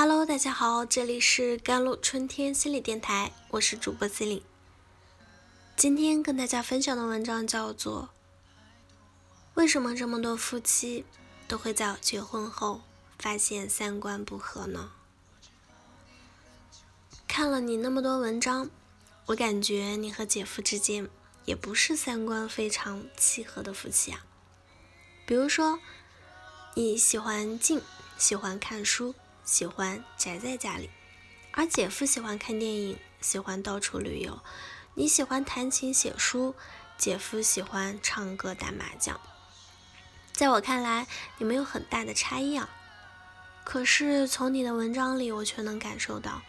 Hello，大家好，这里是甘露春天心理电台，我是主播 C 琳。今天跟大家分享的文章叫做《为什么这么多夫妻都会在结婚后发现三观不合呢？》看了你那么多文章，我感觉你和姐夫之间也不是三观非常契合的夫妻啊。比如说，你喜欢静，喜欢看书。喜欢宅在家里，而姐夫喜欢看电影，喜欢到处旅游。你喜欢弹琴写书，姐夫喜欢唱歌打麻将。在我看来，你们有很大的差异啊。可是从你的文章里，我却能感受到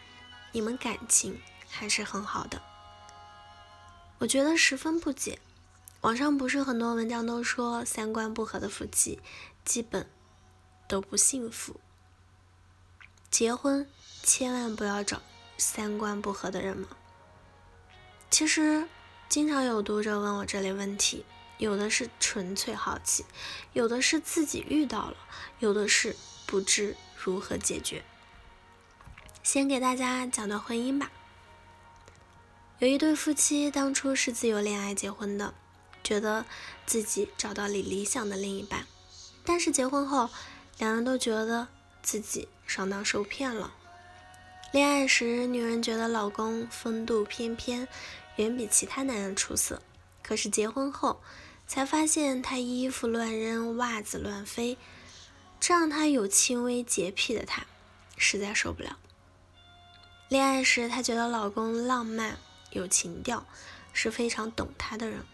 你们感情还是很好的。我觉得十分不解。网上不是很多文章都说三观不合的夫妻基本都不幸福。结婚千万不要找三观不合的人吗？其实经常有读者问我这类问题，有的是纯粹好奇，有的是自己遇到了，有的是不知如何解决。先给大家讲段婚姻吧。有一对夫妻当初是自由恋爱结婚的，觉得自己找到了理想的另一半，但是结婚后，两人都觉得。自己上当受骗了。恋爱时，女人觉得老公风度翩翩，远比其他男人出色。可是结婚后，才发现他衣服乱扔，袜子乱飞，这让她有轻微洁癖的她实在受不了。恋爱时，她觉得老公浪漫有情调，是非常懂她的人。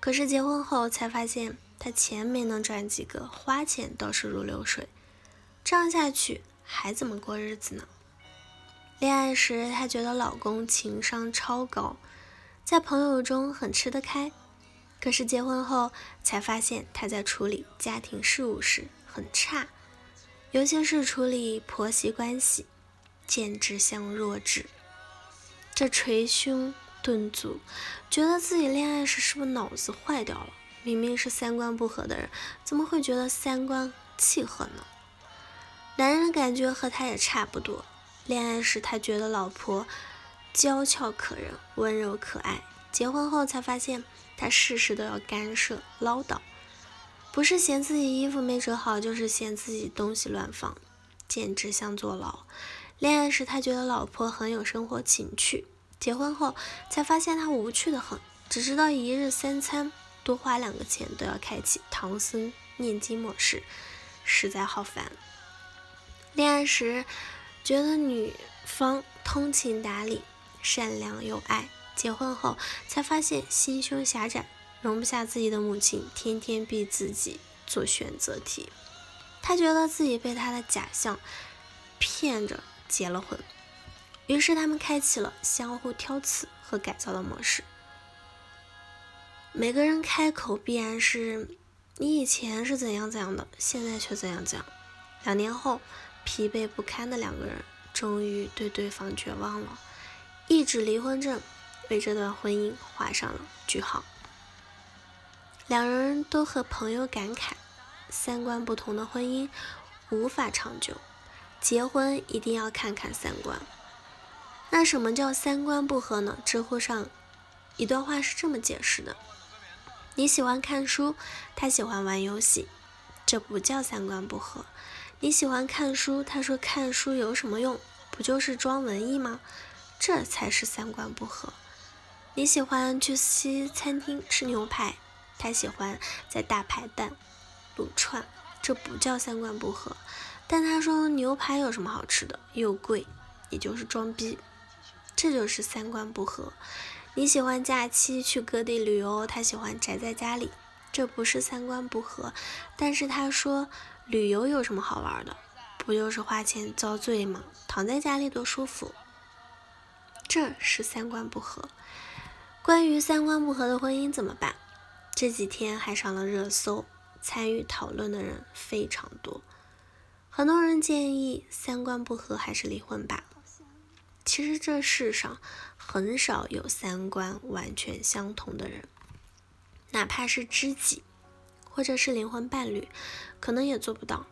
可是结婚后，才发现他钱没能赚几个，花钱倒是如流水。这样下去还怎么过日子呢？恋爱时，她觉得老公情商超高，在朋友中很吃得开。可是结婚后才发现，他在处理家庭事务时很差，尤其是处理婆媳关系，简直像弱智。这捶胸顿足，觉得自己恋爱时是不是脑子坏掉了？明明是三观不合的人，怎么会觉得三观契合呢？男人的感觉和他也差不多。恋爱时他觉得老婆娇俏可人、温柔可爱，结婚后才发现他事事都要干涉、唠叨，不是嫌自己衣服没折好，就是嫌自己东西乱放，简直像坐牢。恋爱时他觉得老婆很有生活情趣，结婚后才发现他无趣的很，只知道一日三餐多花两个钱都要开启唐僧念经模式，实在好烦。恋爱时觉得女方通情达理、善良有爱，结婚后才发现心胸狭窄，容不下自己的母亲天天逼自己做选择题。他觉得自己被他的假象骗着结了婚，于是他们开启了相互挑刺和改造的模式。每个人开口必然是你以前是怎样怎样的，现在却怎样怎样。两年后。疲惫不堪的两个人终于对对方绝望了，一纸离婚证为这段婚姻画上了句号。两人都和朋友感慨：三观不同的婚姻无法长久，结婚一定要看看三观。那什么叫三观不合呢？知乎上一段话是这么解释的：你喜欢看书，他喜欢玩游戏，这不叫三观不合。你喜欢看书，他说看书有什么用？不就是装文艺吗？这才是三观不合。你喜欢去西餐厅吃牛排，他喜欢在大排档撸串，这不叫三观不合。但他说牛排有什么好吃的？又贵，也就是装逼，这就是三观不合。你喜欢假期去各地旅游，他喜欢宅在家里，这不是三观不合。但是他说。旅游有什么好玩的？不就是花钱遭罪吗？躺在家里多舒服。这是三观不合。关于三观不合的婚姻怎么办？这几天还上了热搜，参与讨论的人非常多。很多人建议三观不合还是离婚吧。其实这世上很少有三观完全相同的人，哪怕是知己。或者是灵魂伴侣，可能也做不到。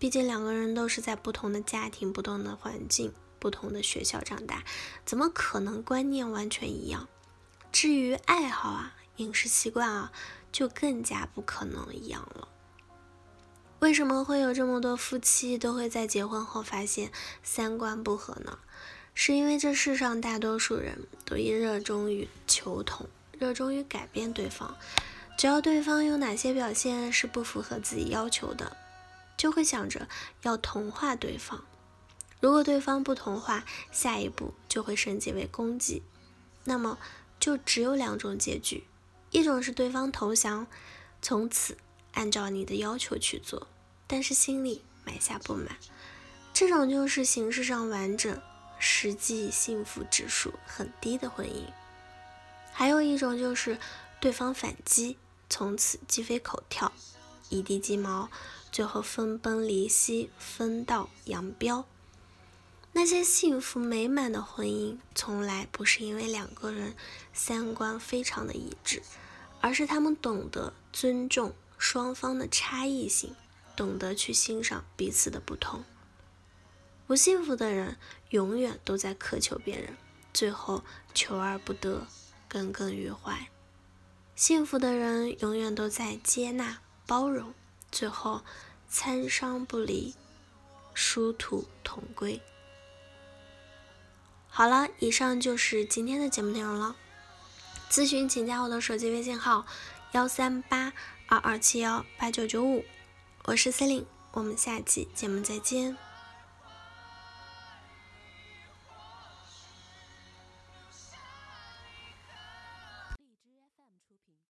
毕竟两个人都是在不同的家庭、不同的环境、不同的学校长大，怎么可能观念完全一样？至于爱好啊、饮食习惯啊，就更加不可能一样了。为什么会有这么多夫妻都会在结婚后发现三观不合呢？是因为这世上大多数人都以热衷于求同，热衷于改变对方，只要对方有哪些表现是不符合自己要求的。就会想着要同化对方，如果对方不同化，下一步就会升级为攻击，那么就只有两种结局：一种是对方投降，从此按照你的要求去做，但是心里埋下不满，这种就是形式上完整，实际幸福指数很低的婚姻；还有一种就是对方反击，从此鸡飞狗跳，一地鸡毛。最后分崩离析，分道扬镳。那些幸福美满的婚姻，从来不是因为两个人三观非常的一致，而是他们懂得尊重双方的差异性，懂得去欣赏彼此的不同。不幸福的人永远都在苛求别人，最后求而不得，耿耿于怀；幸福的人永远都在接纳包容。最后，参商不离，殊途同归。好了，以上就是今天的节目内容了。咨询请加我的手机微信号：幺三八二二七幺八九九五，我是 Celine，我们下期节目再见。